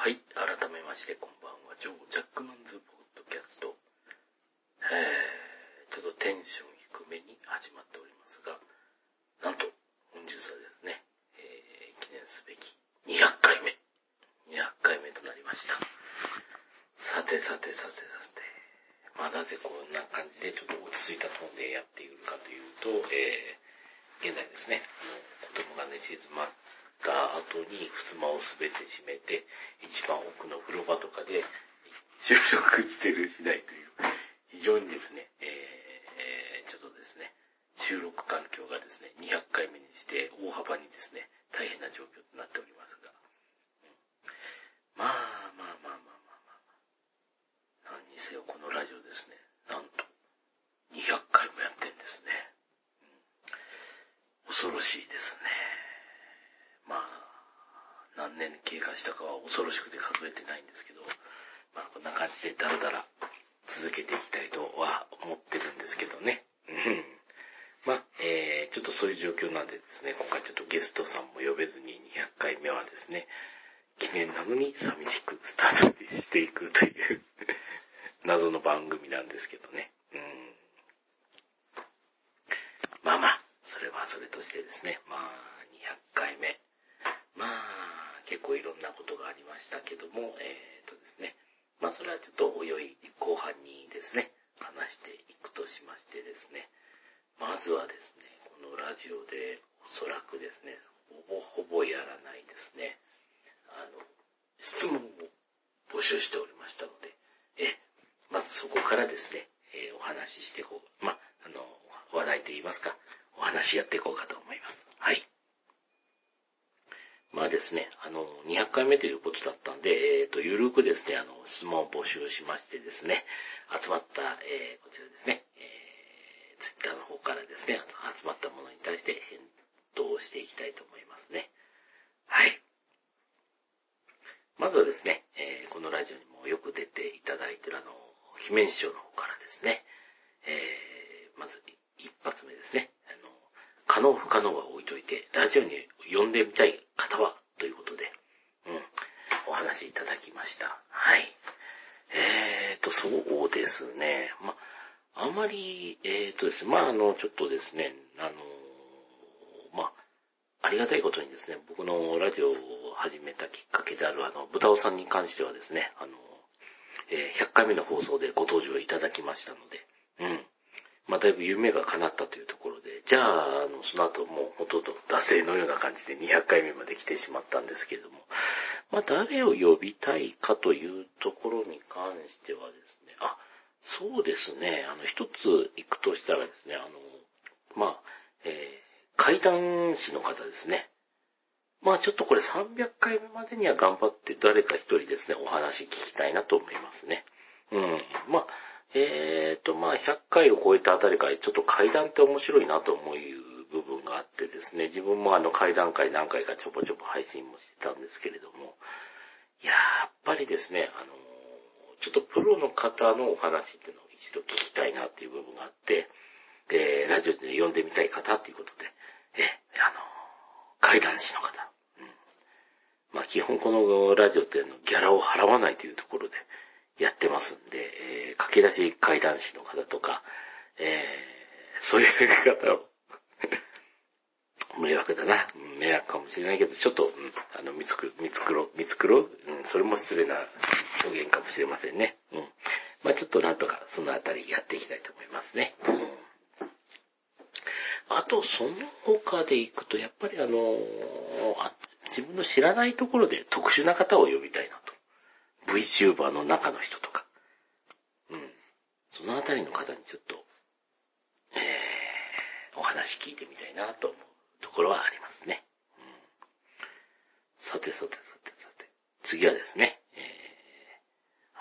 はい、改めましてこんばんは、ジョー・ジャックマンズ・ポッドキャスト。えー、ちょっとテンション低めに始まっておりますが、なんと、本日はですね、えー、記念すべき200回目。200回目となりました。さてさてさてさて、まあなぜこんな感じでちょっと落ち着いたトーンでやっているかというと、えー、現在ですね、あの子供が寝静まった後に襖をすべて閉めて、一番奥の風呂場とかで収録してる次第という、非常にですね、えー、ちょっとですね、収録環境がですね、200回目にして大幅にですね、大変な状況となっておりますが、うん、まあまあまあまあまあまあ、何にせよこのラジオですね、なんと200回もやってんですね。うん、恐ろしいですね。まあ、何年経過したかは恐ろしくて数えてないんですけど、まあこんな感じでだらだら続けていきたいとは思ってるんですけどね。まあ、えー、ちょっとそういう状況なんでですね、今回ちょっとゲストさんも呼べずに200回目はですね、記念なのに寂しくスタートしていくという謎の番組なんですけどね。うん、まあまあ、それとしてですね、まあ、200回目。まあ、結構いろんなことがありましたけども、えっ、ー、とですね。まあ、それはちょっとおいおい後半にですね、話していくとしましてですね。まずはですね、このラジオでおそらくですね、ほぼほぼやらないですね。あの、質問を募集しておりましたので、え、まずそこからですね、えー、お話ししていこう。まあ、あの、話題と言いますか、お話やっていこうかと思います。はい。まあですね、あの、200回目ということだったんで、えっ、ー、と、ゆるくですね、あの、質問を募集しましてですね、集まった、えー、こちらですね、えー、ツイッターの方からですね、集まったものに対して返答していきたいと思いますね。はい。まずはですね、えー、このラジオにもよく出ていただいているあの、姫路師匠の方からですね、えー、まず一発目ですね、あの、可能不可能は置いといて、ラジオに呼んでみたい方は、ということで、うん、お話いただきました。はい。えーと、そうですね。ま、あまり、えーとですね、まあ、あの、ちょっとですね、あの、まあ、りがたいことにですね、僕のラジオを始めたきっかけである、あの、豚尾さんに関してはですね、あの、えー、100回目の放送でご登場いただきましたので、うん。まあ、だいぶ夢が叶ったというところで、じゃあ、あの、その後もうほとんど惰性のような感じで200回目まで来てしまったんですけれども、まあ、誰を呼びたいかというところに関してはですね、あ、そうですね、あの、一つ行くとしたらですね、あの、まあ、えー、怪談師の方ですね。まあちょっとこれ300回目までには頑張って誰か一人ですね、お話聞きたいなと思いますね。うん。まあ、えーと、まあ、100回を超えたあたりから、ちょっと階段って面白いなと思う部分があってですね、自分もあの階段階何回かちょぼちょぼ配信もしてたんですけれども、やっぱりですね、あの、ちょっとプロの方のお話っていうのを一度聞きたいなっていう部分があって、えー、ラジオで呼んでみたい方っていうことで、え、あの、階段師の方。うん、まあ基本このラジオっていうのギャラを払わないというところで、やってますんで、えー、駆け出し階段師の方とか、えー、そういう方を 迷惑だな。迷惑かもしれないけど、ちょっと、うん、あの、見つく、見つくろ、見つくろ、うん、それも失礼な表現かもしれませんね。うん。まあちょっとなんとかそのあたりやっていきたいと思いますね。うん。あと、その他で行くと、やっぱりあのあ、自分の知らないところで特殊な方を呼びたいなと。VTuber の中の人とか、うん。そのあたりの方にちょっと、えー、お話聞いてみたいなと思うところはありますね。うん、さてさてさてさて、次はですね、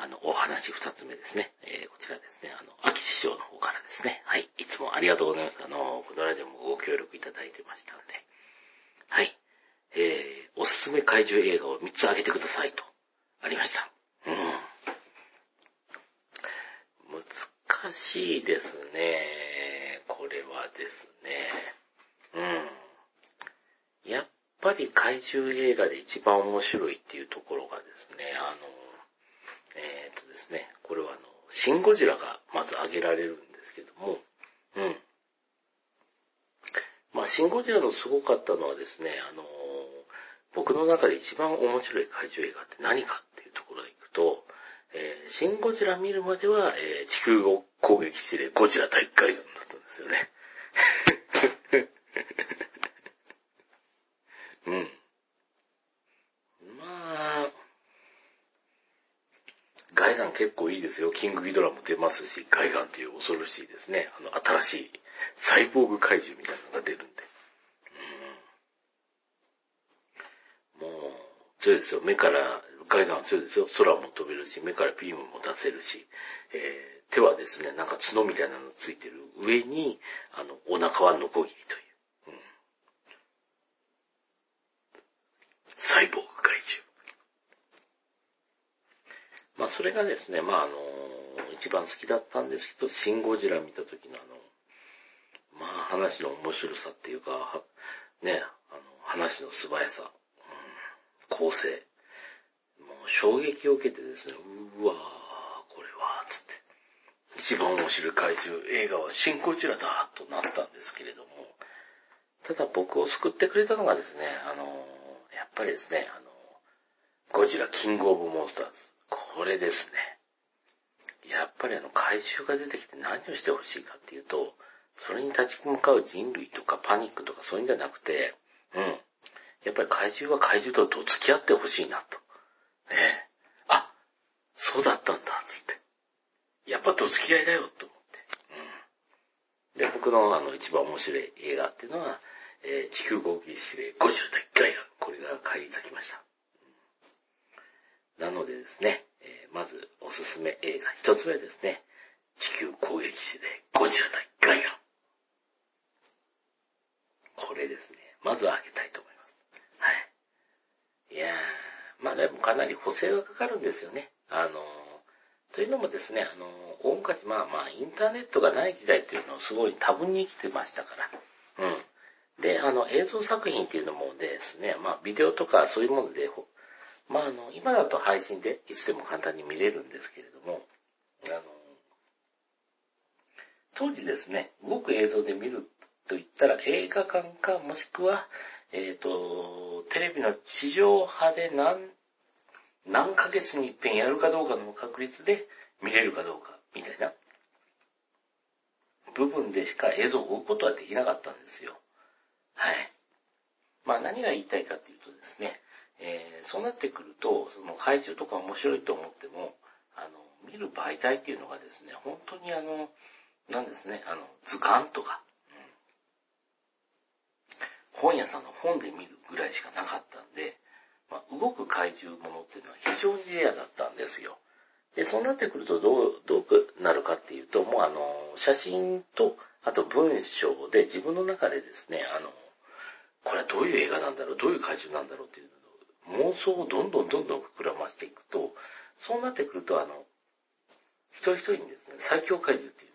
あの、お話二つ目ですね。えー、こちらですね、あの、秋師匠の方からですね、はい、いつもありがとうございます。あの、このラジオもご協力いただいてましたんで、はい、えー、おすすめ怪獣映画を3つ挙げてくださいと、ありました。うん。難しいですね。これはですね。うん。やっぱり怪獣映画で一番面白いっていうところがですね、あの、えー、っとですね、これはあの、シン・ゴジラがまず挙げられるんですけども、うん。まあ、シン・ゴジラのすごかったのはですね、あの、僕の中で一番面白い怪獣映画って何かっていうところでいくと、えー、シン・ゴジラ見るまでは、えー、地球を攻撃してゴジラ大海岸だったんですよね。うん。まあ、ガイガン結構いいですよ。キングギドラも出ますし、ガイガンっていう恐ろしいですね。あの、新しいサイボーグ怪獣みたいなのが出るんで。うん、もう、強いですよ。目から、ガイガン強いですよ。空も飛べるし、目からビームも出せるし、えー、手はですね、なんか角みたいなのついてる上に、あの、お腹はノコギリという。サイボーグ怪獣。まあそれがですね、まああの、一番好きだったんですけど、シン・ゴジラ見た時のあの、まあ話の面白さっていうか、ね、あの、話の素早さ、うん、構成、もう衝撃を受けてですね、うわー、これは、つって。一番面白い怪獣映画はシン・ゴジラだとなったんですけれども、ただ僕を救ってくれたのがですね、あの、やっぱりですね、あの、ゴジラキングオブモンスターズ。これですね。やっぱりあの怪獣が出てきて何をしてほしいかっていうと、それに立ち向かう人類とかパニックとかそういうんじゃなくて、うん。やっぱり怪獣は怪獣と付き合ってほしいなと。ねえ。あ、そうだったんだ、つって。やっぱと付き合いだよ、と思って。うん。で、僕のあの一番面白い映画っていうのは、えー、地球合計指令50代ガイガン。これが帰り咲きました。なのでですね、えー、まずおすすめ映画一つ目ですね。地球攻撃指令50代ガイガ。これですね。まずは開けたいと思います。はい。いやー、まあでもかなり補正がかかるんですよね。あのー、というのもですね、あのー、大昔、まあまあ、インターネットがない時代っていうのをすごい多分に生きてましたから。うん。で、あの、映像作品っていうのもですね、まあ、ビデオとかそういうもので、まあ、あの、今だと配信でいつでも簡単に見れるんですけれども、あの、当時ですね、動く映像で見ると言ったら映画館か、もしくは、えっ、ー、と、テレビの地上波で何、何ヶ月に一遍やるかどうかの確率で見れるかどうか、みたいな部分でしか映像を追うことはできなかったんですよ。はい。まあ何が言いたいかっていうとですね、えー、そうなってくると、その怪獣とか面白いと思っても、あの、見る媒体っていうのがですね、本当にあの、なんですね、あの、図鑑とか、うん、本屋さんの本で見るぐらいしかなかったんで、まあ、動く怪獣ものっていうのは非常にレアだったんですよ。で、そうなってくるとどう、どうなるかっていうと、もうあの、写真と、あと文章で自分の中でですね、あの、これはどういう映画なんだろう、どういう怪獣なんだろうっていう妄想をどんどんどんどん膨らませていくと、そうなってくると、あの、一人一人にですね、最強怪獣っていう。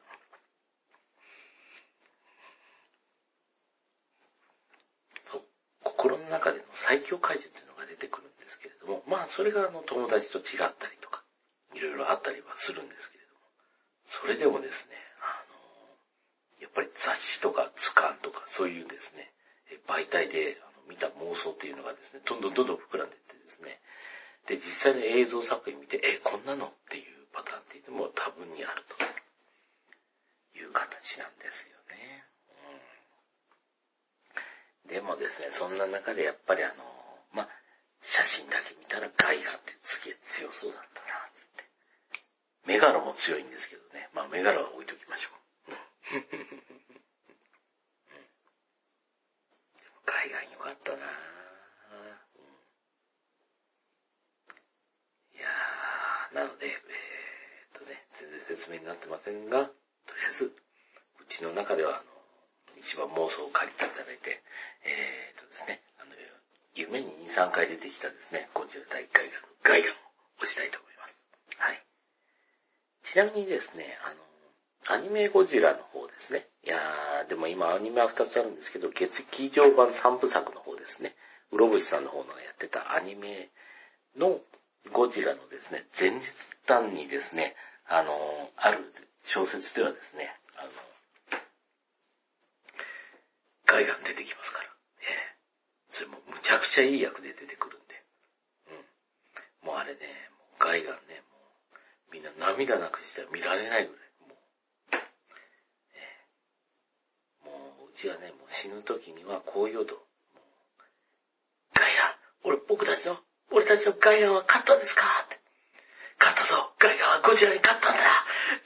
そう、心の中での最強怪獣っていうのが出てくるんですけれども、まあ、それがあの、友達と違ったりとか、いろいろあったりはするんですけれども、それでもですね、あの、やっぱり雑誌とか図鑑とかそういうですね、媒体で見た妄想っていうのがですね、どんどんどんどん膨らんでいってですね、で、実際の映像作品見て、え、こんなのっていうパターンっていうのも多分にあるという形なんですよね。うん、でもですね、そんな中でやっぱりあの、ま写真だけ見たらガイガンってすげえ強そうだったな、つって。メガロも強いんですけどね。まあメガロは置いときましょう。海外よかったな、うん、いやー、なので、えー、っとね、全然説明になってませんが、とりあえず、うちの中では、あの、一番妄想を借りていただいて、えー、っとですね、あの、夢に2、3回出てきたですね、こちら大海岸、ガイガンを押したいと思います。はい。ちなみにですね、あの、アニメゴジラの方ですね。いやー、でも今アニメは2つあるんですけど、月劇場版3部作の方ですね。うろぶしさんの方のやってたアニメのゴジラのですね、前日談にですね、あの、ある小説ではですね、あの、ガイガン出てきますから。ええ。それもむちゃくちゃいい役で出てくるんで。うん。もうあれね、もうガイガンね、もう、みんな涙なくしては見られないぐらい。もう、ええ。もう、うちはね、もう死ぬ時にはこう言うと。ガイガン、俺、僕たちの、俺たちのガイガンは勝ったんですかって。勝ったぞガイガンはゴジラに勝ったんだ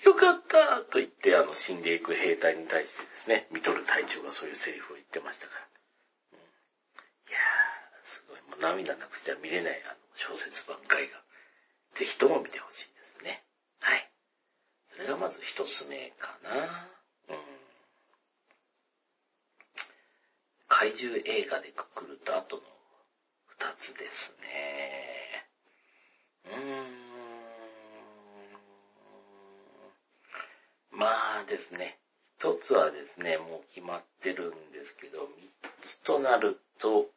よかったと言って、あの、死んでいく兵隊に対してですね、ミトル隊長がそういうセリフを言ってましたから。うん、いやー、すごい、もう涙なくしては見れない、あの、小説版ガイガン。ぜひとも見てほしいですね。はい。それがまず一つ目かな。うん。怪獣映画でくくると後の二つですね。うーん。まあですね、一つはですね、もう決まってるんですけど、三つとなると、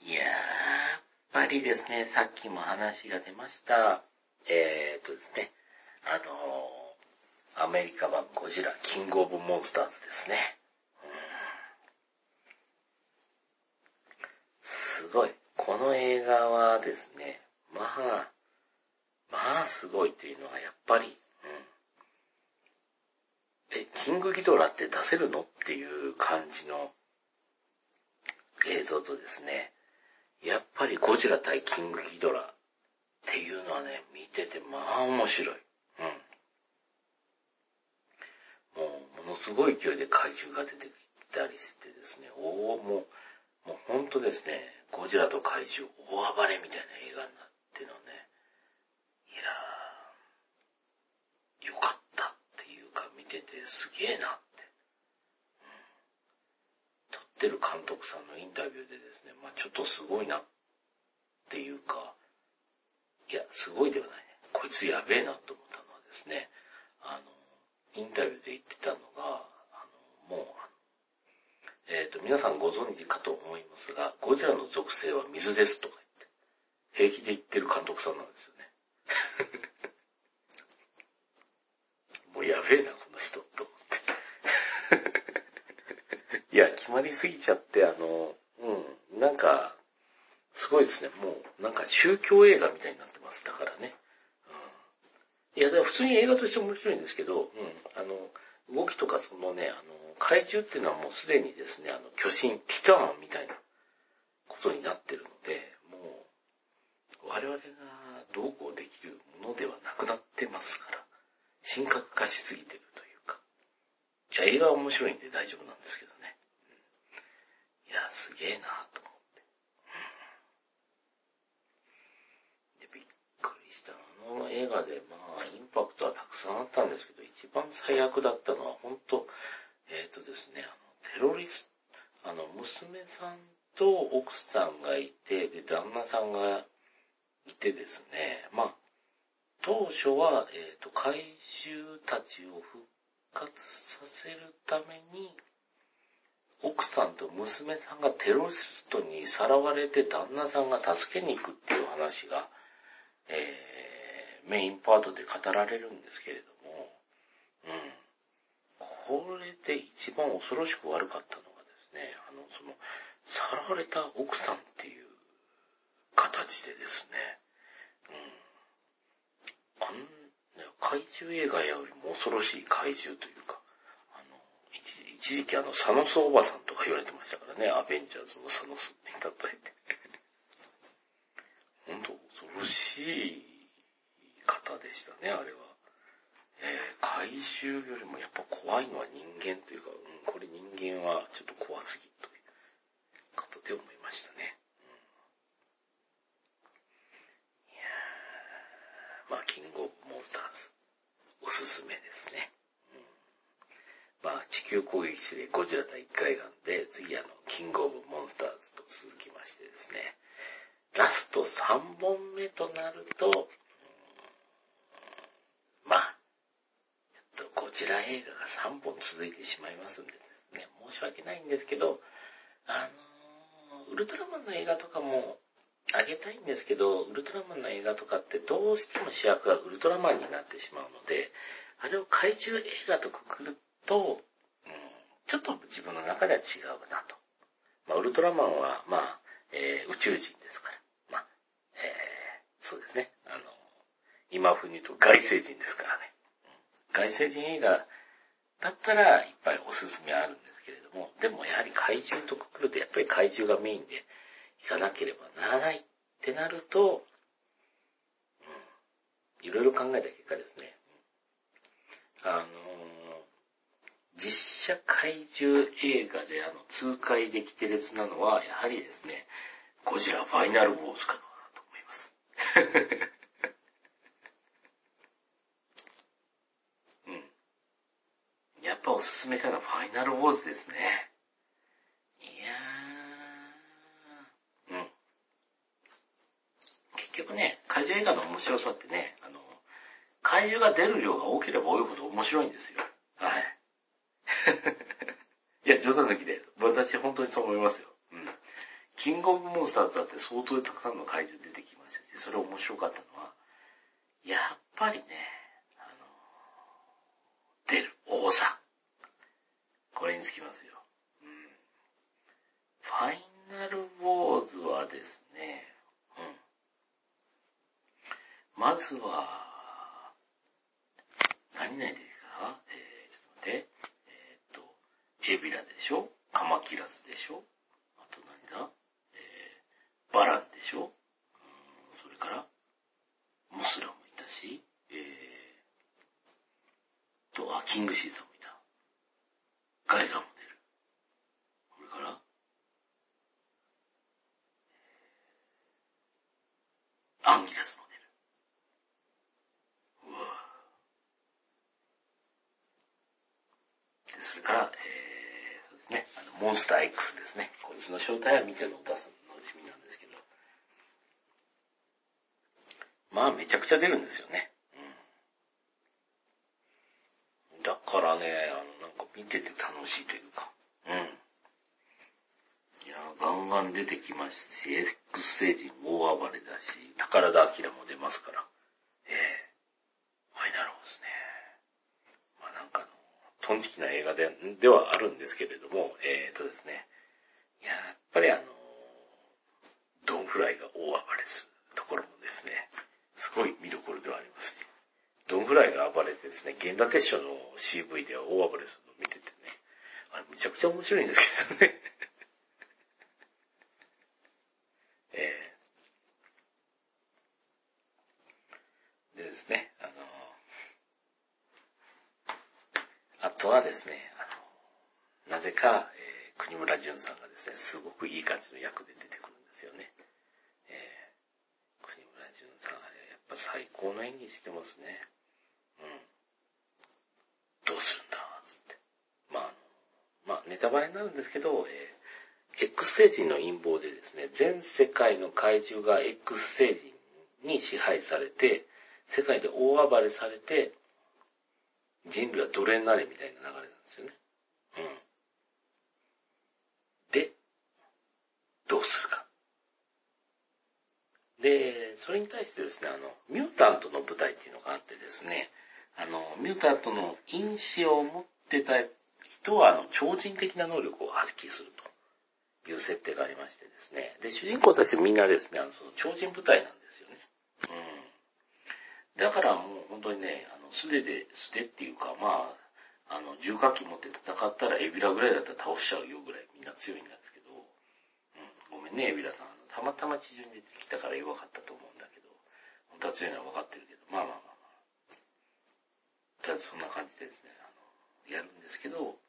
いやー、やっぱりですね、さっきも話が出ました、えー、っとですね、あのー、アメリカ版ゴジラ、キングオブモンスターズですね。すごい。この映画はですね、まあ、まあすごいっていうのはやっぱり、うん。え、キングギドラって出せるのっていう感じの映像とですね、やっぱりゴジラ対キングギドラっていうのはね、見ててまあ面白い。うん。もう、ものすごい勢いで怪獣が出てきたりしてですね、おおもう、もうほんとですね、ゴジラと怪獣大暴れみたいな映画になってのね、いやー、よかったっていうか見ててすげえなって。うん撮ってる監督さんのインタビューでですね、まあちょっとすごいなっていうか、いや、すごいではないね。こいつやべえなと思ったのはですね、あの、インタビューで言ってたのが、あの、もう、えっ、ー、と、皆さんご存知かと思いますが、ゴジラの属性は水ですとか言って、平気で言ってる監督さんなんですよ。もうやべえな、この人、と思って。いや、決まりすぎちゃって、あの、うん、なんか、すごいですね。もう、なんか宗教映画みたいになってます。だからね。うん、いや、でも普通に映画として面白いんですけど、うん、あの、動きとかそのね、あの、怪獣っていうのはもうすでにですね、あの、巨神、ティターンみたいなことになってるので、もう、我々がどうこうできるものではなくなってますから、神格化しすぎてるというか。いや、映画は面白いんで大丈夫なんですけどね。いや、すげえなと思って、で、びっくりした。あの映画で、まあ、インパクトはたくさんあったんですけど、一番最悪だったのは、本当えっ、ー、とですね、あの、テロリスト、あの、娘さんと奥さんがいて、で、旦那さんがいてですね、まあ、当初は、えっ、ー、と、怪獣たちを復活させるために、奥さんと娘さんがテロリストにさらわれて旦那さんが助けに行くっていう話が、えー、メインパートで語られるんですけれども、うん。これで一番恐ろしく悪かったのがですね、あの、その、さらわれた奥さんっていう形でですね、うん。あん、怪獣映画よりも恐ろしい怪獣というか、あの、一一時期あの、サノスおばさんとか言われてましたからね、アベンジャーズのサノスに例えて。本当恐ろしい方でしたね、あれは。怪獣よりもやっぱ怖いのは人間というか、うん、これ人間はちょっと怖すぎということで思いましたね。うん、いやまあ、キングオブモンスターズ、おすすめですね。うん、まあ、地球攻撃士でゴジラ第1回眼で、次あの、キングオブモンスターズと続きましてですね、ラスト3本目となると、まあ、ちょっとゴジラ映画が3本続いてしまいますんでね、申し訳ないんですけど、あのー、ウルトラマンの映画とかもあげたいんですけど、ウルトラマンの映画とかってどうしても主役がウルトラマンになってしまうので、あれを怪獣映画とくくると、うん、ちょっと自分の中では違うなと。まあ、ウルトラマンは、まあ、えー、宇宙人ですから。まあ、えー、そうですね。あの、今風に言うと外星人ですからね。外星人映画だったらいっぱいおすすめあるんですけれども、でもやはり怪獣とくくるとやっぱり怪獣がメインで行かなければならないってなると、うん、いろいろ考えた結果ですね、あのー、実写怪獣映画であの、痛快できて列なのは、やはりですね、ゴジラファイナルウォーズかなと思います。うん。やっぱおすすめなのはファイナルウォーズですね。いやー、うん。結局ね、怪獣映画の面白さってね、あの、怪獣が出る量が多ければ多いほど面白いんですよ。はい。いや、冗談抜きで、私本当にそう思いますよ。うん。キングオブモンスターズだって相当たくさんの怪獣出てきましたし、それ面白かったのは、やっぱりね、あの、出る多さ。これにつきますよ。うん。ファイナルウォーズはですね、うん。まずは、何々ですか？えー、ちょっと待って。えー、っと、エビラでしょ？カマキラスでしょ？あと何だ？えー、バランでしょ？うんそれから、モスラもいたし、えー、と、あ、キングシーザーもいた。ガイガンも出る。これから、アンギラスもから、えー、そうですね、あの、モンスター X ですね。こいつの正体は見ての出すの楽しみなんですけど。まあ、めちゃくちゃ出るんですよね。うん。だからね、あの、なんか見てて楽しいというか。うん。いや、ガンガン出てきますし、X 星人大暴れだし、宝田明も出ますから。ええトンチキな映画でではあるんですけれども、えっ、ー、とですね、やっぱりあの、ドンフライが大暴れするところもですね、すごい見どころではありますし、ドンフライが暴れてですね、源田鉄章の CV では大暴れするのを見ててね、あれめちゃくちゃ面白いんですけどね。えー、でですね、あとはですね、あの、なぜか、えー、国村淳さんがですね、すごくいい感じの役で出てくるんですよね。えー、国村淳さん、あれ、やっぱ最高の演技してますね。うん。どうするんだ、つって。まあ、まあ、ネタバレになるんですけど、えー、X 星人の陰謀でですね、全世界の怪獣が X 星人に支配されて、世界で大暴れされて、人類は奴隷になれみたいな流れなんですよね。うん。で、どうするか。で、それに対してですね、あの、ミュータントの舞台っていうのがあってですね、あの、ミュータントの因子を持ってた人は、あの、超人的な能力を発揮するという設定がありましてですね、で、主人公たちみんなですね、あの、その超人部隊なんですよね。うん。だからもう本当にね、の、素手で、素手っていうか、まあ、あの、重火器持って戦ったらエビラぐらいだったら倒しちゃうよぐらいみんな強いんですけど、うん、ごめんね、エビラさん。たまたま地上に出てきたから弱かったと思うんだけど、本当は強いのは分かってるけど、まあまあまあまあ。とりあえずそんな感じでですね、あの、やるんですけど、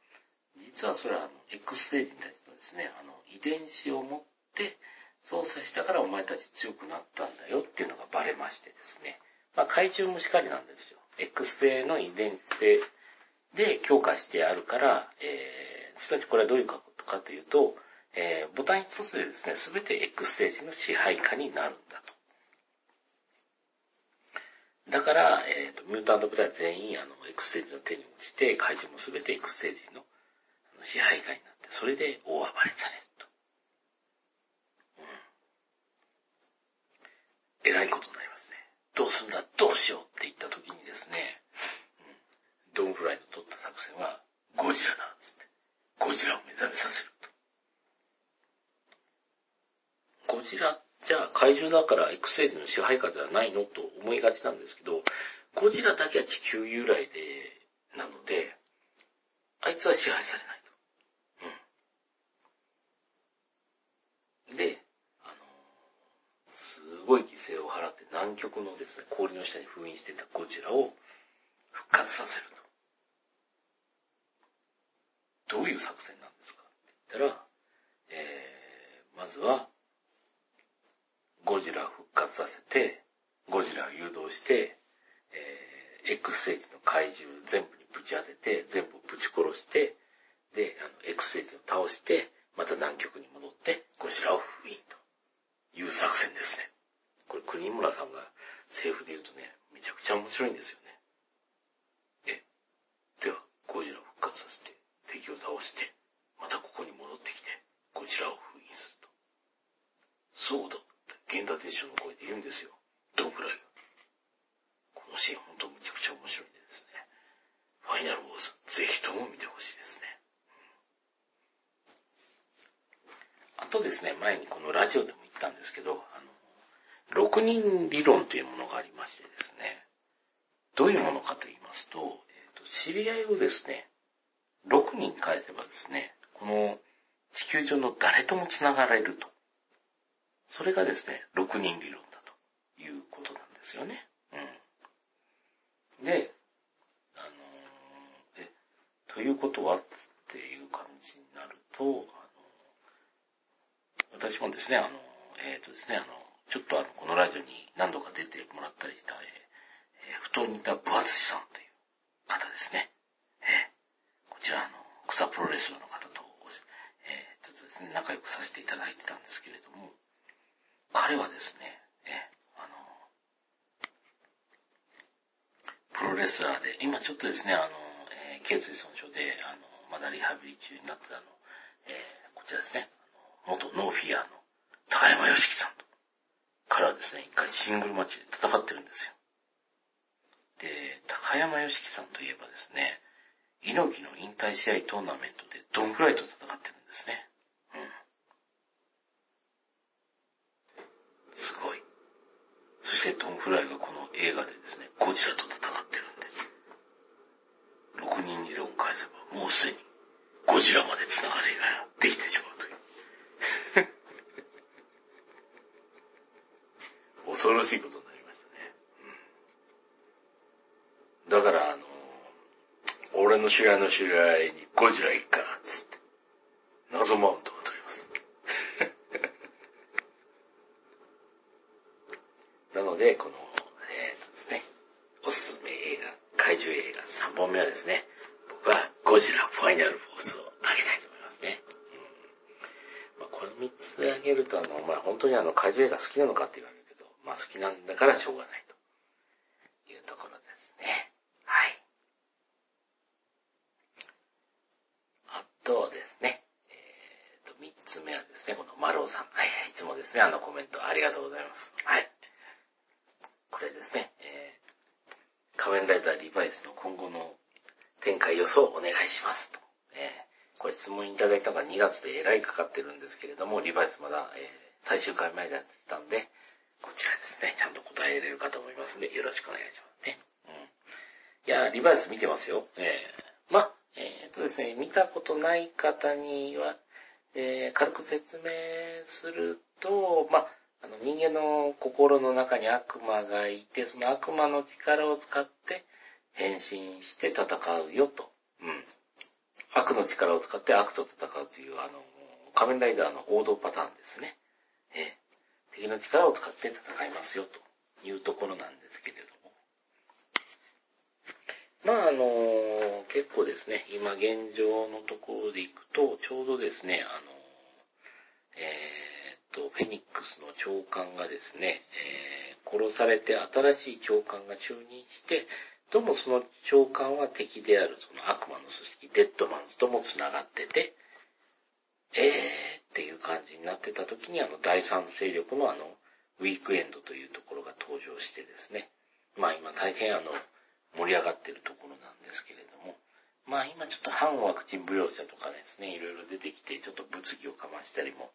実はそれはあの、X ステージたちのですね、あの、遺伝子を持って操作したからお前たち強くなったんだよっていうのがバレましてですね、まあ怪獣もしかりなんですよ。X 性の遺伝性で強化してあるから、えー、すなこれはどういうことかというと、えー、ボタン一つでですね、すべて X 性子の支配下になるんだと。だから、えっ、ー、と、ミュータント部隊全員、あの、X 性子の手に落ちて、怪獣もすべて X 性子の支配下になって、それで大暴れされると。うん。えらいことだよ。りますね。どうしようって言った時にですね、ドンフライの取った作戦は、ゴジラだっつって。ゴジラを目覚めさせると。ゴジラ、じゃあ怪獣だから X エイズの支配下ではないの？と思いがちなんですけど、ゴジラだけは地球由来で、なので、あいつは支配されないと。うん。で、あのすごい南極のですね、氷の下に封印していたゴジラを復活させると。どういう作戦なんですかって言ったら、えー、まずは、ゴジラを復活させて、ゴジラを誘導して、えー、X 星人の怪獣全部にぶち当てて、全部ぶち殺して、で、あの、X 星人を倒して、また南極に戻って、ゴジラを封印という作戦ですね。これ、国村さんが政府で言うとね、めちゃくちゃ面白いんですよね。え、では、ゴジラを復活させて、敵を倒して、またここに戻ってきて、ゴジラを封印すると。そうだって、源田鉄章の声で言うんですよ。ドンフライが。このシーン本当むちゃくちゃ面白いんですね。ファイナルウォーズ、ぜひとも見てほしいですね。あとですね、前にこのラジオでも言ったんですけど、あの、6人理論というものがありましてですね、どういうものかと言いますと、えーと知り合いをですね、6人変えればですね、この地球上の誰とも繋がれると。それがですね、6人理論だということなんですよね。うん。で、あのー、え、ということはっていう感じになると、私もですね、あの、えっ、ー、とですね、あの、ちょっとあの、このラジオに何度か出てもらったりした、えー、布団にいた分厚さんという方ですね。えー、こちらあの、草プロレスラーの方と、えー、ちょっとですね、仲良くさせていただいてたんですけれども、彼はですね、えー、あの、プロレスラーで、今ちょっとですね、あの、えー、頸椎損傷で、あの、まだリハビリ中になってたの、えー、こちらですね、元ノーフィアの高山良樹さんと、彼はですね、一回シングルマッチで戦ってるんですよ。で、高山良樹さんといえばですね、猪木の引退試合トーナメントでドンフライと戦ってるんですね。うん。すごい。そしてドンフライがこの映画でですね、ゴジラと戦ってるんで、6人理論返せばもうすでにゴジラまで繋がりができてしまう。恐ろしいことになりましたね。だから、あの、俺の知り合いの知り合いにゴジラ行っかな、つって。謎マウントが取ります。なので、この、えー、っとですね、おすすめ映画、怪獣映画3本目はですね、僕はゴジラファイナルフォースをあげたいと思いますね。うんまあ、この3つであげると、あの、まあ、本当にあの、怪獣映画好きなのかって言われるなんだからしょうがないというところですね。はい。あとですね、えー、と、三つ目はですね、この丸尾さん。はい、いつもですね、あのコメントありがとうございます。はい。これですね、えー、仮面ライダーリバイスの今後の展開予想をお願いしますと。えー、これ質問いただいたのが2月でえらいかかってるんですけれども、リバイスまだ、えー、最終回前だったんで、こちらですね、ちゃんと答えれるかと思いますんで、よろしくお願いしますね。うん。いや、リバイス見てますよ。えー、ま、えー、っとですね、見たことない方には、えー、軽く説明すると、ま、あの人間の心の中に悪魔がいて、その悪魔の力を使って変身して戦うよと。うん。悪の力を使って悪と戦うという、あの、仮面ライダーの王道パターンですね。えー敵の力を使って戦いますよというところなんですけれども。まああの、結構ですね、今現状のところでいくと、ちょうどですね、あの、えー、っと、フェニックスの長官がですね、えー、殺されて新しい長官が就任して、どうもその長官は敵であるその悪魔の組織、デッドマンズとも繋がってて、えーっていう感じになってた時に、あの、第三勢力のあの、ウィークエンドというところが登場してですね、まあ今大変あの、盛り上がってるところなんですけれども、まあ今ちょっと反ワクチン舞踊者とかですね、いろいろ出てきて、ちょっと物議をかましたりも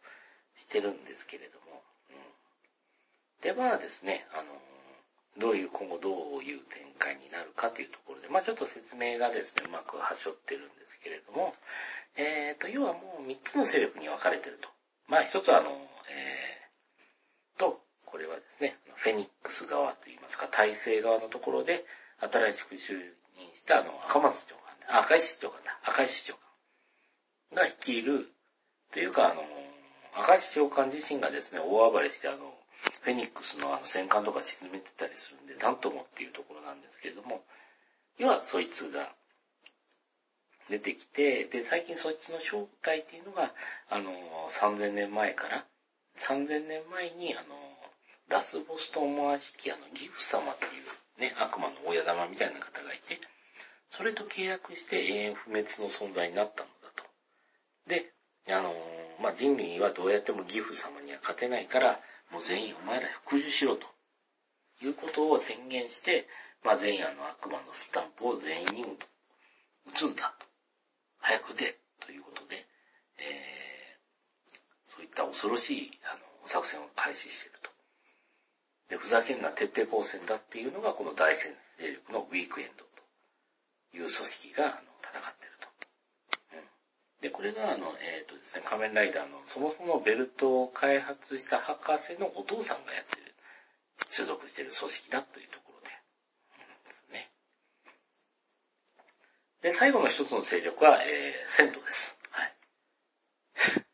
してるんですけれども、うん、で、まあですね、あの、どういう、今後どういう展開になるかというところで、まあちょっと説明がですね、うまくはしょってるんですけれども、えっ、ー、と、要はもう3つの勢力に分かれてると。まあ一つはあの、えー、と、これはですね、フェニックス側といいますか、体制側のところで、新しく就任したあの、赤松長官、赤石長官だ、赤石長官が率いる、というかあの、赤石長官自身がですね、大暴れしてあの、フェニックスのあの戦艦とか沈めてたりするんで、なんともっていうところなんですけれども、要はそいつが出てきて、で、最近そいつの正体っていうのが、あの、3000年前から、3000年前に、あの、ラスボスと思わしきあの、ギフ様っていうね、悪魔の親玉みたいな方がいて、それと契約して永遠不滅の存在になったのだと。で、あのまあ、人類はどうやってもギフ様には勝てないから、もう全員お前ら服従しろと。いうことを宣言して、まあ、全員あの悪魔のスタンプを全員に打つんだと。早く出ということで、えー、そういった恐ろしいあの作戦を開始していると。で、ふざけんな徹底抗戦だっていうのがこの大戦勢力のウィークエンドという組織があの戦っていると。で、これがあの、えっ、ー、とですね、仮面ライダーのそもそもベルトを開発した博士のお父さんがやってる、所属してる組織だというところで、ですね。で、最後の一つの勢力は、えー、銭湯です。はい。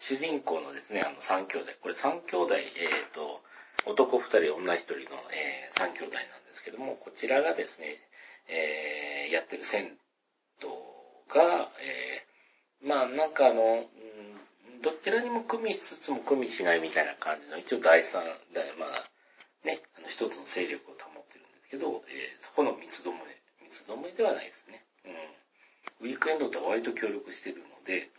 主人公のですね、あの三兄弟。これ三兄弟、えっ、ー、と、男二人、女一人の、えー、三兄弟なんですけども、こちらがですね、えー、やってる銭湯が、えー、まあなんかあの、どちらにも組みつつも組みしないみたいな感じの、一応第三、まあ、ね、あの一つの勢力を保ってるんですけど、えー、そこの三つどもえ、三つどもえではないですね。うん。ウィークエンドとは割と協力してるので、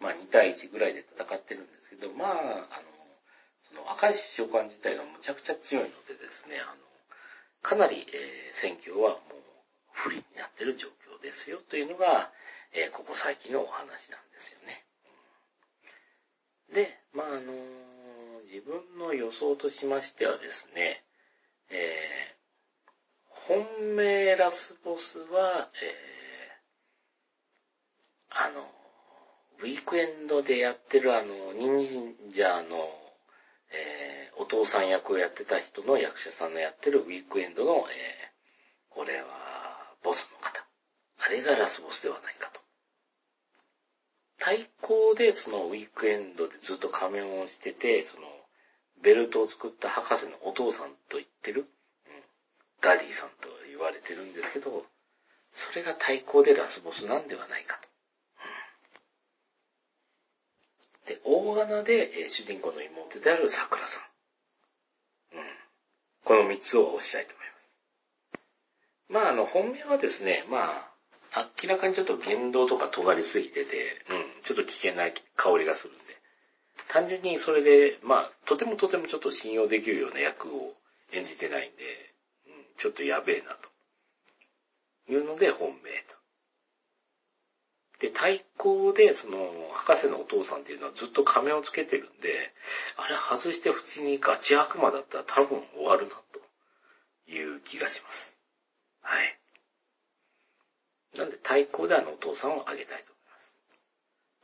まあ2対1ぐらいで戦ってるんですけど、まあ、あの、その赤石召喚自体がむちゃくちゃ強いのでですね、あの、かなり、えー、戦況はもう不利になってる状況ですよというのが、えー、ここ最近のお話なんですよね。で、まあ、あの、自分の予想としましてはですね、えー、本命ラスボスは、えー、あの、ウィークエンドでやってるあの、忍者のえー、お父さん役をやってた人の役者さんのやってるウィークエンドの、えー、これは、ボスの方。あれがラスボスではないかと。対抗でそのウィークエンドでずっと仮面をしてて、その、ベルトを作った博士のお父さんと言ってる、ダディさんと言われてるんですけど、それが対抗でラスボスなんではないかと。で、大穴で、え、主人公の妹である桜さん。うん。この三つを押したいと思います。まあ、あの、本命はですね、まあ、明らかにちょっと言動とか尖りすぎてて、うん、ちょっと危険な香りがするんで。単純にそれで、まあ、とてもとてもちょっと信用できるような役を演じてないんで、ちょっとやべえなと。いうので本命と。で、対抗で、その、博士のお父さんっていうのはずっと仮面をつけてるんで、あれ外して普通にガチ悪魔だったら多分終わるな、という気がします。はい。なんで対抗であのお父さんをあげたいと思います。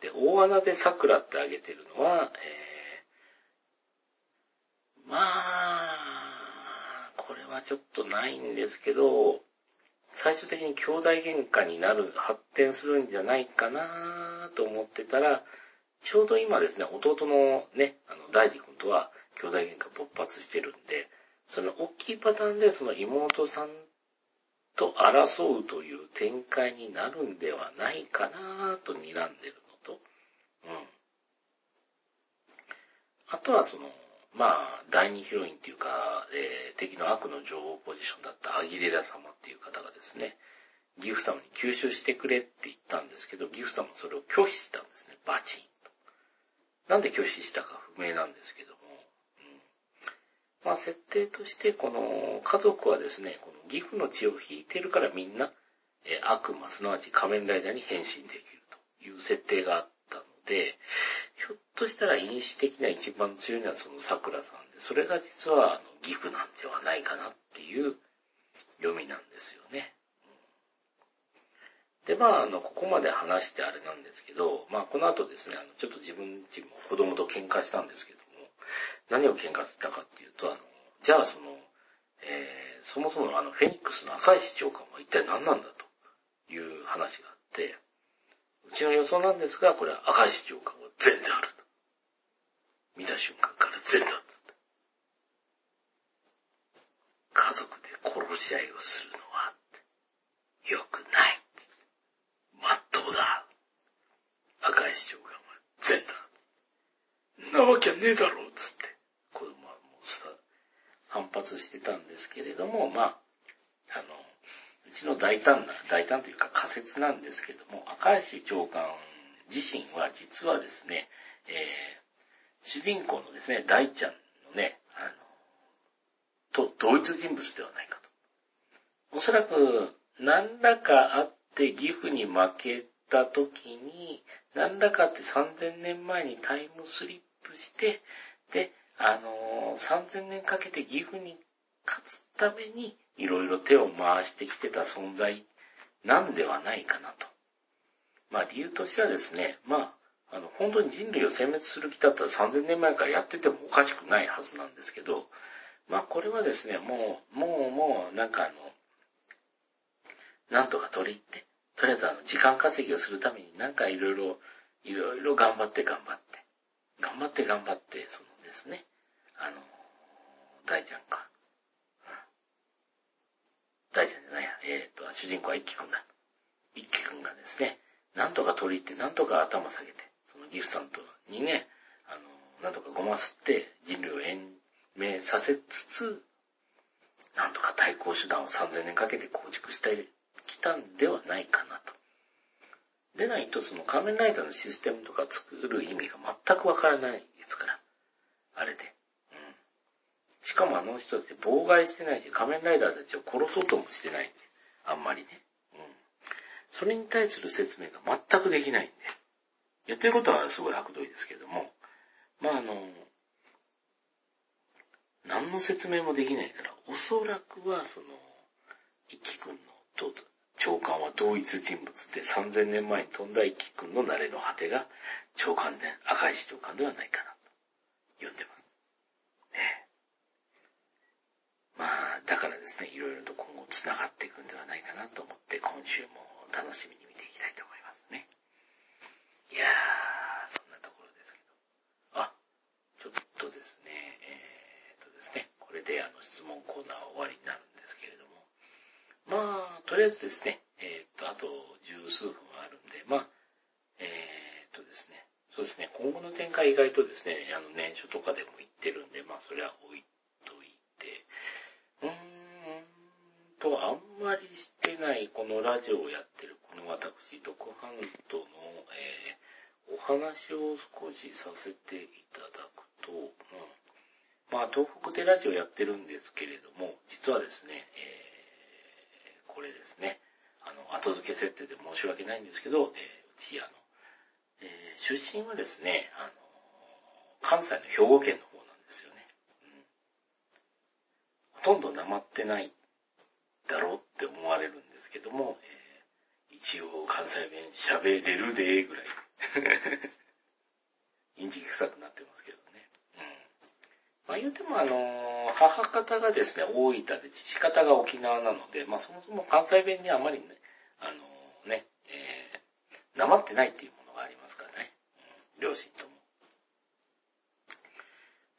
で、大穴で桜ってあげてるのは、えー、まあ、はちょっとないんですけど、最終的に兄弟喧嘩になる、発展するんじゃないかなと思ってたら、ちょうど今ですね、弟のね、あの、大二君とは兄弟喧嘩勃発してるんで、その大きいパターンでその妹さんと争うという展開になるんではないかなと睨んでるのと、うん。あとはその、まあ、第二ヒロインっていうか、えー、敵の悪の女王ポジションだったアギレラ様っていう方がですね、ギフ様に吸収してくれって言ったんですけど、ギフ様それを拒否したんですね、バチンと。なんで拒否したか不明なんですけども、うん、まあ設定としてこの家族はですね、この岐阜の血を引いてるからみんな、え悪魔、すなわち仮面ライダーに変身できるという設定があったので、ひょっとしたら因子的な一番強いのはその桜さんで、それが実は岐阜なんではないかなっていう読みなんですよね。で、まあ、あの、ここまで話してあれなんですけど、まあ、この後ですね、あの、ちょっと自分ちも子供と喧嘩したんですけども、何を喧嘩したかっていうと、あの、じゃあその、えー、そもそもあの、フェニックスの赤石長官は一体何なんだという話があって、うちの予想なんですが、これは赤石長官は善であると。見た瞬間から善だっつって。家族で殺し合いをするのは、良くない。赤石長官は善だ。なわけねえだろ、つって。子供はもうさ、反発してたんですけれども、まあ、あの、うちの大胆な、大胆というか仮説なんですけども、赤石長官自身は実はですね、えー、主人公のですね、大ちゃんのね、あの、と同一人物ではないかと。おそらく、何らかあって岐阜に負けた時に、何らかあって3000年前にタイムスリップして、で、あの、3000年かけて岐阜に勝つために、いろいろ手を回してきてた存在なんではないかなと。まあ理由としてはですね、まあ、あの、本当に人類を殲滅する気だったら3000年前からやっててもおかしくないはずなんですけど、まあこれはですね、もう、もう、もう、なんかあの、なんとか取り入って、とりあえずあの、時間稼ぎをするためになんかいろいろ、いろいろ頑張って頑張って、頑張って頑張って、そのですね、あの、大ちゃんか。大ちゃんじゃないや、えっ、ー、と、主人公は一輝くんだ。一輝くんがですね、なんとか取り入って、なんとか頭下げて、そのギフさんとにね、あの、なんとかごますって人類を延命させつつ、なんとか対抗手段を3000年かけて構築したいきたんではないかなと。でないと、その仮面ライダーのシステムとか作る意味が全くわからないですから。あれで。うん。しかもあの人たち妨害してないし、仮面ライダーたちを殺そうともしてないんで。あんまりね。それに対する説明が全くできないんで。やってることはすごい悪どいですけども。まああの、何の説明もできないから、おそらくはその、一輝くんの長官は同一人物で3000年前に飛んだ一輝くんの慣れの果てが長官で、赤石長官ではないかなと呼んでます。ねまあ、だからですね、いろいろと今後繋がっていくんではないかなと思って今週も楽しみに見ていきたいと思いますね。いやー、そんなところですけど。あ、ちょっとですね、えー、っとですね、これであの質問コーナーは終わりになるんですけれども、まあ、とりあえずですね、えー、っと、あと十数分あるんで、まあ、えー、っとですね、そうですね、今後の展開意外とですね、あの、年初とかでも言ってるんで、まあ、それは置いといて、うーんと、あんまりしてないこのラジオをやってる、この私、独ハントの、えー、お話を少しさせていただくと、うん、まあ、東北でラジオやってるんですけれども、実はですね、えーこれですね、あの、後付け設定で申し訳ないんですけど、えー、うち、あの、えー、出身はですね、あの、関西の兵庫県の方なんですよね。うん、ほとんどなまってないだろうって思われるんですけども、えー、一応関西弁喋れるでぐらい。インチキ臭くなってますけどね。うん。まあ言うてもあの母方がですね、大分で、父方が沖縄なので、まあそもそも関西弁にあまりね、あのね、えー、なまってないっていうものがありますからね。うん、両親とも。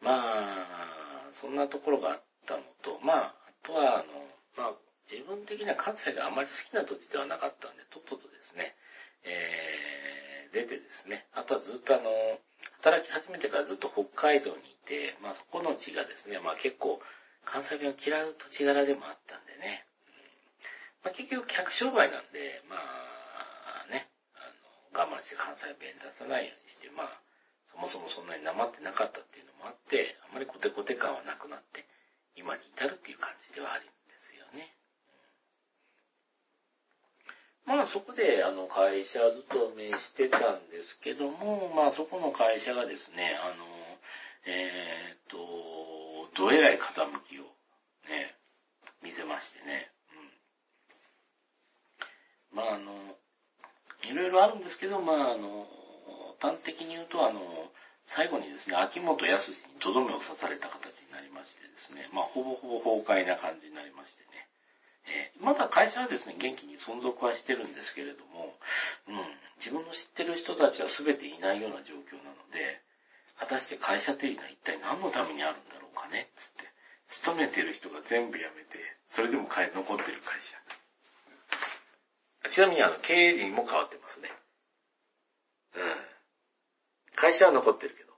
まあ、そんなところがあったのと、まあ、あとは、あの、まあ、自分的には関西があまり好きな土地ではなかったんで、とっととですね、えー、出てですね、あとはずっとあの、働き始めてからずっと北海道にいて、まあそこの地がですね、まあ結構関西弁を嫌う土地柄でもあったんでね。まあ結局客商売なんで、まあね、あの、我慢して関西弁出さないようにして、まあ、そもそもそんなになまってなかったっていうのもあって、あまりコテコテ感はなくなって、今に至るっていう感じではあるんですよね。まあそこであの会社勤めしてたんですけども、まあそこの会社がですね、あの、えー、っと、どえらい傾きをね、見せましてね。うん。まああの、いろいろあるんですけど、まああの、端的に言うと、あの、最後にですね、秋元康にとどめを刺された形になりましてですね、まあ、ほぼほぼ崩壊な感じになりまして。まだ会社はですね、元気に存続はしてるんですけれども、うん、自分の知ってる人たちは全ていないような状況なので、果たして会社っていうのは一体何のためにあるんだろうかね、つって。勤めてる人が全部辞めて、それでも残ってる会社。ちなみにあの、経営陣も変わってますね。うん。会社は残ってるけど、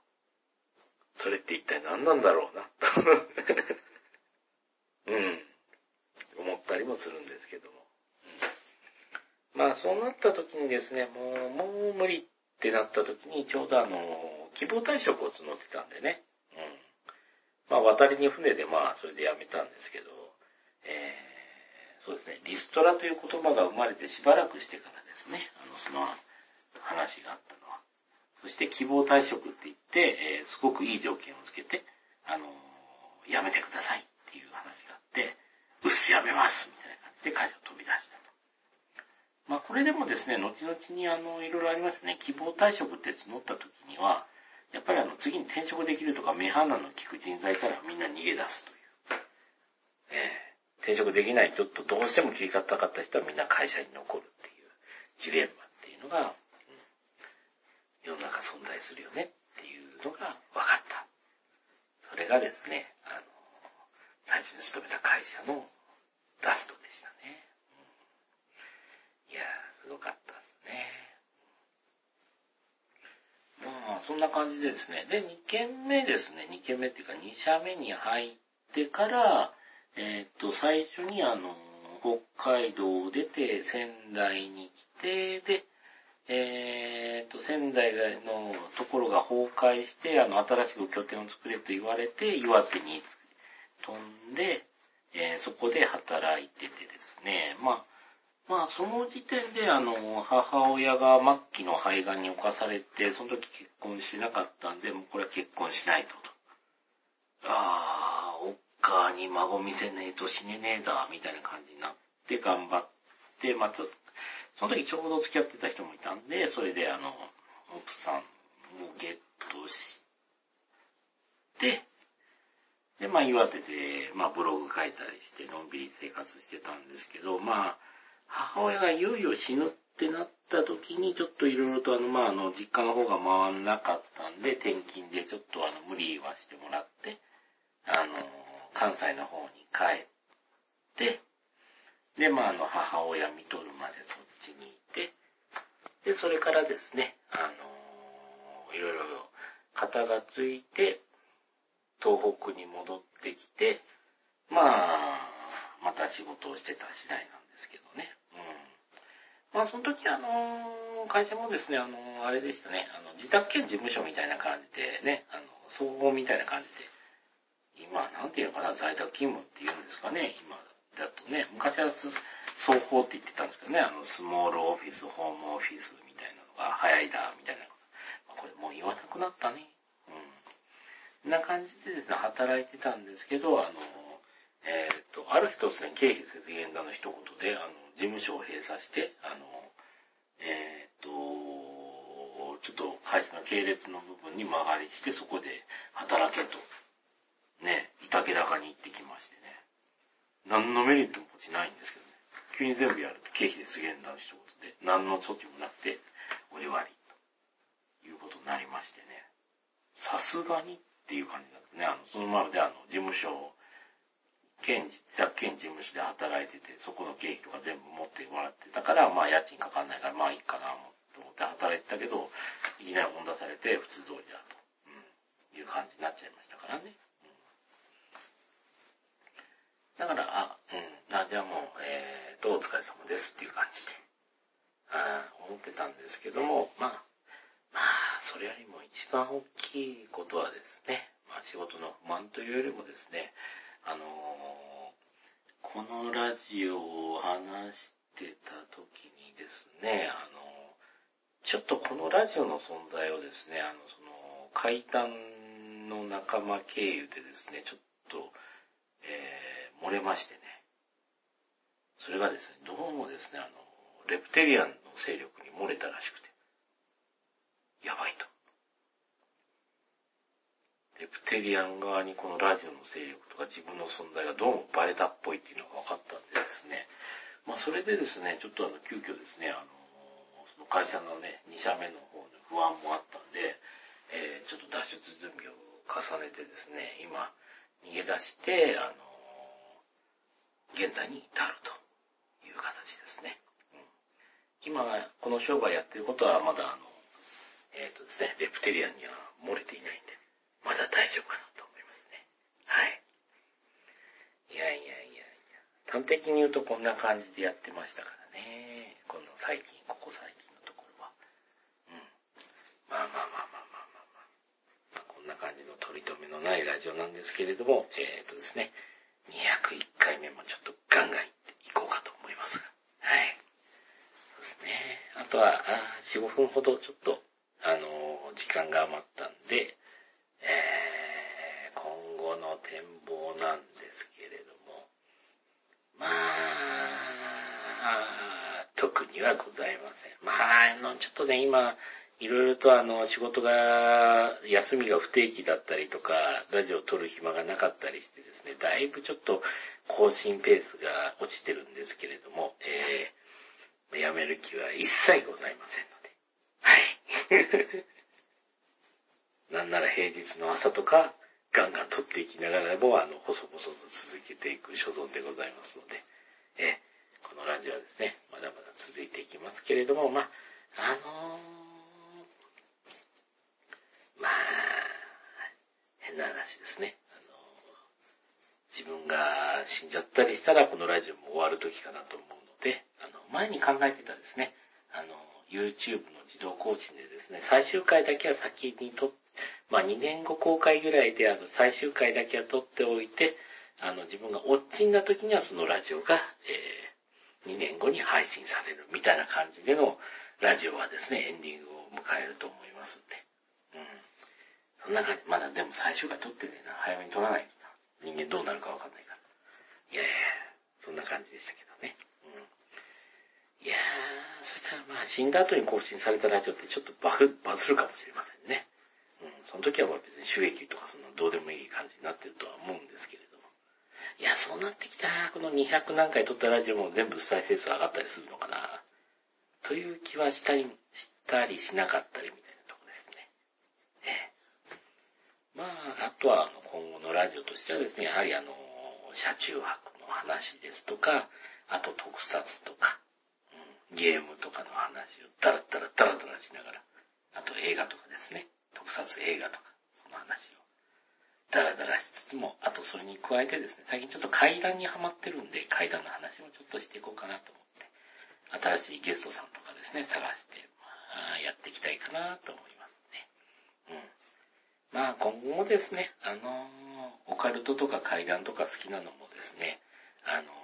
それって一体何なんだろうな、うん。思ったりもするんですけども。うん、まあ、そうなった時にですね、もう、もう無理ってなった時に、ちょうどあの、希望退職を募ってたんでね。うん。まあ、渡りに船でまあ、それで辞めたんですけど、えー、そうですね、リストラという言葉が生まれてしばらくしてからですね、あの、その話があったのは。そして希望退職って言って、えー、すごくいい条件をつけて、あのー、辞めてくださいっていう話があって、うっす辞めますみたいな感じで会社を飛び出したと。まあこれでもですね、後々にあの、いろいろありますね。希望退職って募った時には、やっぱりあの、次に転職できるとか、目鼻の効く人材からみんな逃げ出すという。えー、転職できない、ちょっとどうしても切り替ったかった人はみんな会社に残るっていうジレンマっていうのが、世の中存在するよねっていうのが分かった。それがですね、あの、最初に勤めた会社のラストでしたね。いやー、すごかったですね。まあ、そんな感じですね。で、2軒目ですね。2軒目っていうか2社目に入ってから、えっ、と、最初にあの、北海道を出て仙台に来て、で、えー、と、仙台のところが崩壊して、あの、新しく拠点を作れと言われて、岩手に飛んで、えー、そこで働いててですね、まあ、まあ、その時点で、あの、母親が末期の肺がんに侵されて、その時結婚しなかったんで、もうこれは結婚しないと。ああ、おっかーに孫見せねえと死ねねえだ、みたいな感じになって頑張って、まあ、その時ちょうど付き合ってた人もいたんで、それであの、奥さんをゲットして、で、まあ岩手で、まあブログ書いたりしてのんびり生活してたんですけど、まあ、母親がいよいよ死ぬってなった時に、ちょっといろいろとあの、まああの、実家の方が回んなかったんで、転勤でちょっとあの、無理はしてもらって、あの、関西の方に帰って、で、まああの、母親見とるまでそっちにいて、で、それからですね、あの、いろいろ肩がついて、東北に戻ってきて、まあ、また仕事をしてた次第なんですけどね。うん。まあ、その時あの、会社もですね、あの、あれでしたね、あの、自宅兼事務所みたいな感じでね、あの、総合みたいな感じで、今、なんていうのかな、在宅勤務っていうんですかね、今だとね、昔は双方って言ってたんですけどね、あの、スモールオフィス、ホームオフィスみたいなのが早いだ、みたいな。ま、これもう言わなくなったね。な感じでですね、働いてたんですけど、あの、えっ、と、ある日突然経費節減だの一言で、あの、事務所を閉鎖して、あの、えっ、と、ちょっと会社の系列の部分に曲がりして、そこで働けと、ね、いたけ高に行ってきましてね。何のメリットも落ちないんですけどね。急に全部やると経費で告げんだの一言で、何の措置もなくて、お祝いということになりましてね。さすがにていう感じなんですね。あの、そのままであの、事務所、県、自宅県事務所で働いてて、そこの経費とか全部持ってもらってたから、まあ家賃かかんないから、まあいいかなと思って働いてたけど、いきなり本出されて普通通りだと、うん、いう感じになっちゃいましたからね。だから、あ、うん、あ、じゃあもう、えーと、お疲れ様ですっていう感じで、あ思ってたんですけども、まあ、まあ、それよりも一番大きいことはですね、まあ仕事の不満というよりもですね、あのー、このラジオを話してた時にですね、あのー、ちょっとこのラジオの存在をですね、あの、その、階段の仲間経由でですね、ちょっと、えー、漏れましてね。それがですね、どうもですね、あの、レプテリアンの勢力に漏れたらしくて。やばいと。レプテリアン側にこのラジオの勢力とか自分の存在がどうもバレたっぽいっていうのが分かったんでですね。まあそれでですね、ちょっとあの、急遽ですね、あの、その会社のね、2社目の方の不安もあったんで、えー、ちょっと脱出準備を重ねてですね、今、逃げ出して、あの現在に至るという形ですね。うん、今、この商売やってることはまだあの、えっ、ー、とですね、レプテリアンには漏れていないんで、まだ大丈夫かなと思いますね。はい。いやいやいやいや、端的に言うとこんな感じでやってましたからね。この最近、ここ最近のところは。うん。まあまあまあまあまあまあまあ。こんな感じの取り留めのないラジオなんですけれども、えっ、ー、とですね、201回目もちょっとガンガンいこうかと思いますが。はい。そうですね。あとは、あ4、5分ほどちょっとあの、時間が余ったんで、えー、今後の展望なんですけれども、まあ、特にはございません。まあ、あの、ちょっとね、今、いろいろとあの、仕事が、休みが不定期だったりとか、ラジオを撮る暇がなかったりしてですね、だいぶちょっと更新ペースが落ちてるんですけれども、えー、やめる気は一切ございません、なんなら平日の朝とか、ガンガン撮っていきながらも、あの、細々と続けていく所存でございますので、え、このラジオはですね、まだまだ続いていきますけれども、まあ、あのー、まあ、変な話ですね。あのー、自分が死んじゃったりしたら、このラジオも終わる時かなと思うので、あの、前に考えてたですね、あの、YouTube の自動更新ででね、最終回だけは先に撮って、まあ2年後公開ぐらいであの最終回だけは撮っておいて、あの自分がオッチンな時にはそのラジオが、えー、2年後に配信されるみたいな感じでのラジオはですね、エンディングを迎えると思いますんで。うん。そんな感じ、まだでも最終回撮ってねえな。早めに撮らないとな。人間どうなるかわかんないから。いやいや、そんな感じでしたけどね。うんいやー、まあ死んだ後に更新されたラジオってちょっとバグ、バズるかもしれませんね。うん、その時は別に収益とかそんなどうでもいい感じになってるとは思うんですけれども。いや、そうなってきた、この200何回撮ったラジオも全部再生数上がったりするのかな。という気はしたり、したりしなかったりみたいなとこですね。ええ。まあ、あとはあの今後のラジオとしてはですね、やはりあの、車中泊の話ですとか、あと特撮とか、ゲームとかの話をダラダラダラダラしながら、あと映画とかですね、特撮映画とか、その話をダラダラしつつも、あとそれに加えてですね、最近ちょっと階段にはまってるんで、階段の話もちょっとしていこうかなと思って、新しいゲストさんとかですね、探して、まあ、やっていきたいかなと思いますね。うん。まあ今後もですね、あのー、オカルトとか階段とか好きなのもですね、あのー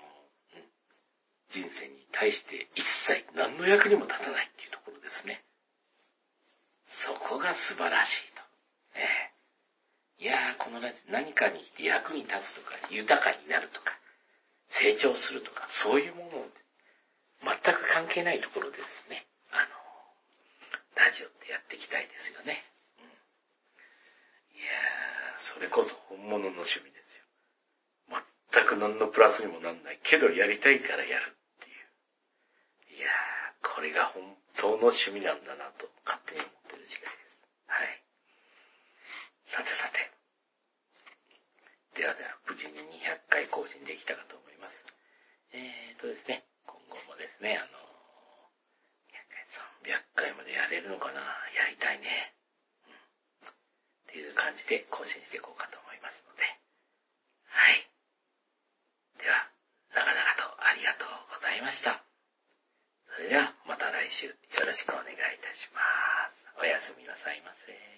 人生に対して一切何の役にも立たないっていうところですね。そこが素晴らしいと。ええ、いやー、この何かに役に立つとか、豊かになるとか、成長するとか、そういうもの全く関係ないところでですね、あの、ラジオってやっていきたいですよね。うん、いやー、それこそ本物の趣味ですよ。全く何のプラスにもなんないけどやりたいからやる。これが本当の趣味なんだなと勝手に思ってる次第です。はい。さてさて。ではでは、無事に200回更新できたかと思います。えーとですね、今後もですね、あの、200回、300回までやれるのかなやりたいね。うん。っていう感じで更新していこうかと思いますので。はい。では、長々とありがとうございました。それではまた来週よろしくお願いいたします。おやすみなさいませ。